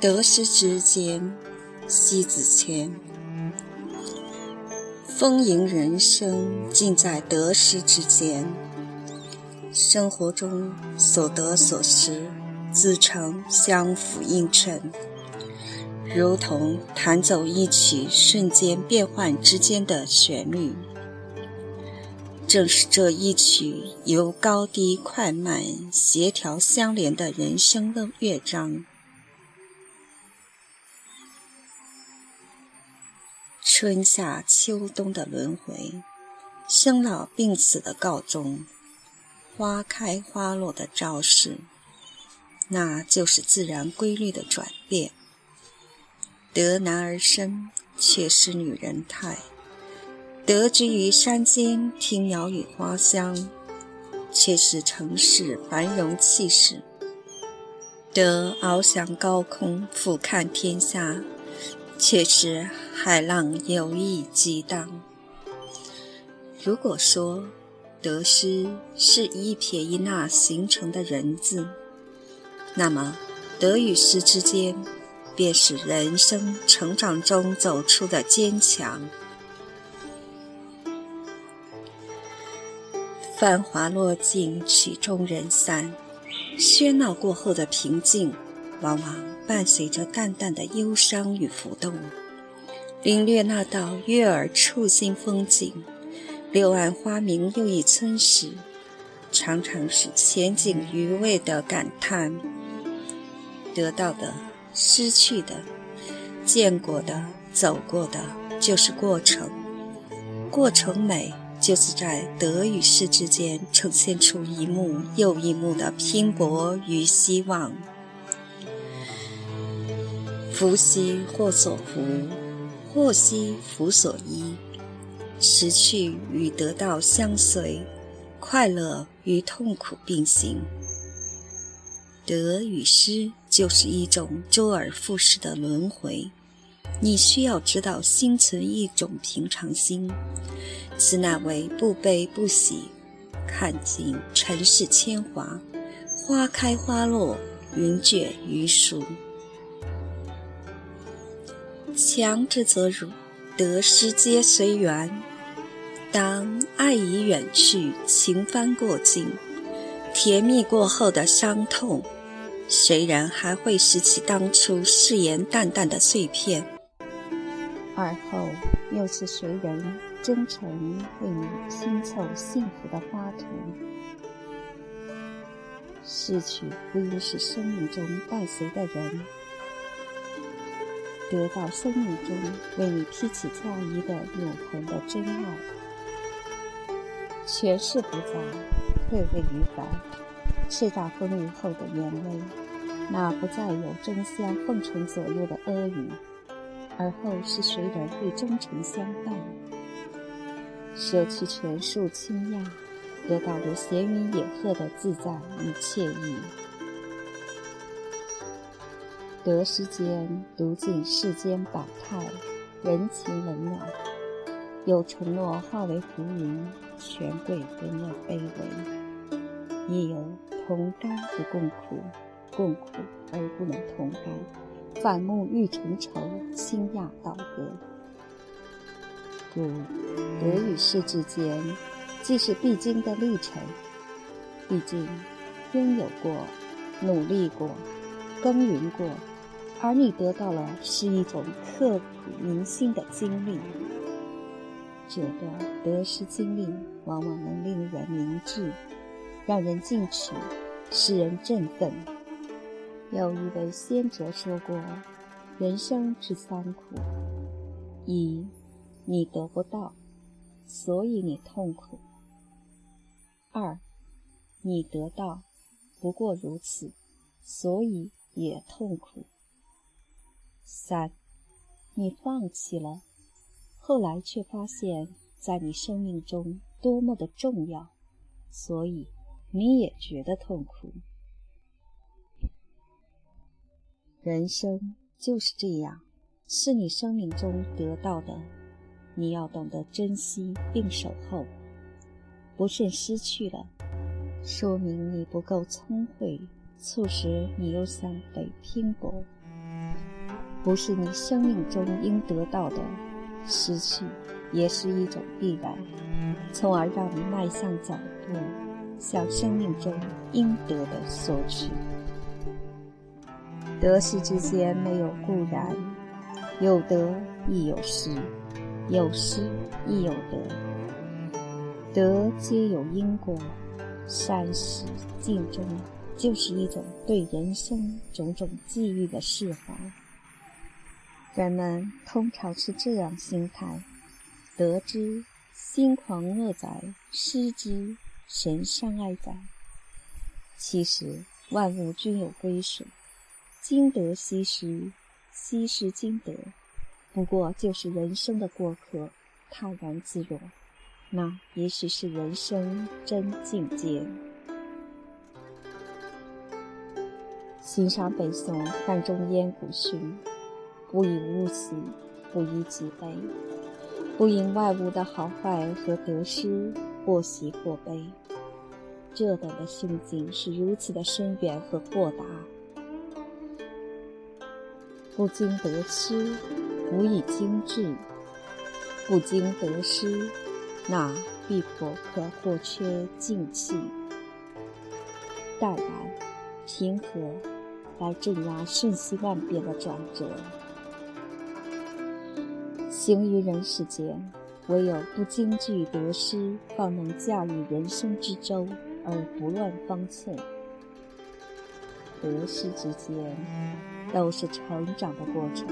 得失之间，西子谦。丰盈人生尽在得失之间。生活中所得所失，自成相辅映衬，如同弹奏一曲瞬间变幻之间的旋律。正是这一曲由高低快慢协调相连的人生的乐章。春夏秋冬的轮回，生老病死的告终，花开花落的昭示，那就是自然规律的转变。得男儿身，却失女人态；得之于山间听鸟语花香，却是城市繁荣气势；得翱翔高空，俯瞰天下。却是海浪有意激荡。如果说得失是一撇一捺形成的人字，那么得与失之间，便是人生成长中走出的坚强。繁华落尽，曲终人散，喧闹过后的平静。往往伴随着淡淡的忧伤与浮动。领略那道悦耳触心风景，柳暗花明又一村时，常常是前景余味的感叹。得到的、失去的、见过的、走过的，就是过程。过程美，就是在得与失之间，呈现出一幕又一幕的拼搏与希望。福兮祸所伏，祸兮福所依。失去与得到相随，快乐与痛苦并行。得与失就是一种周而复始的轮回。你需要知道，心存一种平常心，此乃为不悲不喜，看尽尘世铅华，花开花落，云卷云舒。强之则辱，得失皆随缘。当爱已远去，情翻过境，甜蜜过后的伤痛，谁人还会拾起当初誓言淡淡的碎片？而后又是谁人真诚为你拼凑幸福的花图？失去不应是生命中伴随的人。得到生命中为你披起嫁衣的永恒的真爱，权势不在，退位于凡，叱咤风云后的原威，那不再有争相奉承左右的阿谀，而后是谁人会忠诚相伴？舍去权术倾轧，得到如闲云野鹤的自在与惬意。得失间，读尽世间百态，人情冷暖。有承诺化为浮云，权贵变了卑微；亦有同甘不共苦，共苦而不能同甘，反目欲成仇，倾轧倒戈。故得与失之间，既是必经的历程。毕竟，拥有过，努力过。耕耘过，而你得到了是一种刻骨铭心的经历。这段得失经历往往能令人明智，让人进取，使人振奋。有一位先哲说过：“人生之三苦，一，你得不到，所以你痛苦；二，你得到，不过如此，所以。”也痛苦。三，你放弃了，后来却发现，在你生命中多么的重要，所以你也觉得痛苦。人生就是这样，是你生命中得到的，你要懂得珍惜并守候。不慎失去了，说明你不够聪慧。促使你又向北拼搏，不是你生命中应得到的失去，也是一种必然，从而让你迈向脚步，向生命中应得的索取。得失之间没有固然，有得亦有失，有失亦有得，得皆有因果，善始尽终，就是一种对人生种种际遇的释怀。人们通常是这样心态：得之心狂恶哉，失之神伤哀哉。其实万物均有归属，今得昔失，昔失今得，不过就是人生的过客，泰然自若。那也许是人生真境界。欣赏北宋范仲淹古训。不以物喜，不以己悲，不因外物的好坏和得失或喜或悲。这等的心境是如此的深远和豁达。不经得失，无以精致；不经得失，那必不可或缺静气。淡然、平和，来镇压瞬息万变的转折。行于人世间，唯有不惊惧得失，方能驾驭人生之舟而不乱方寸。得失之间，都是成长的过程，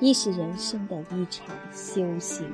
亦是人生的一场修行。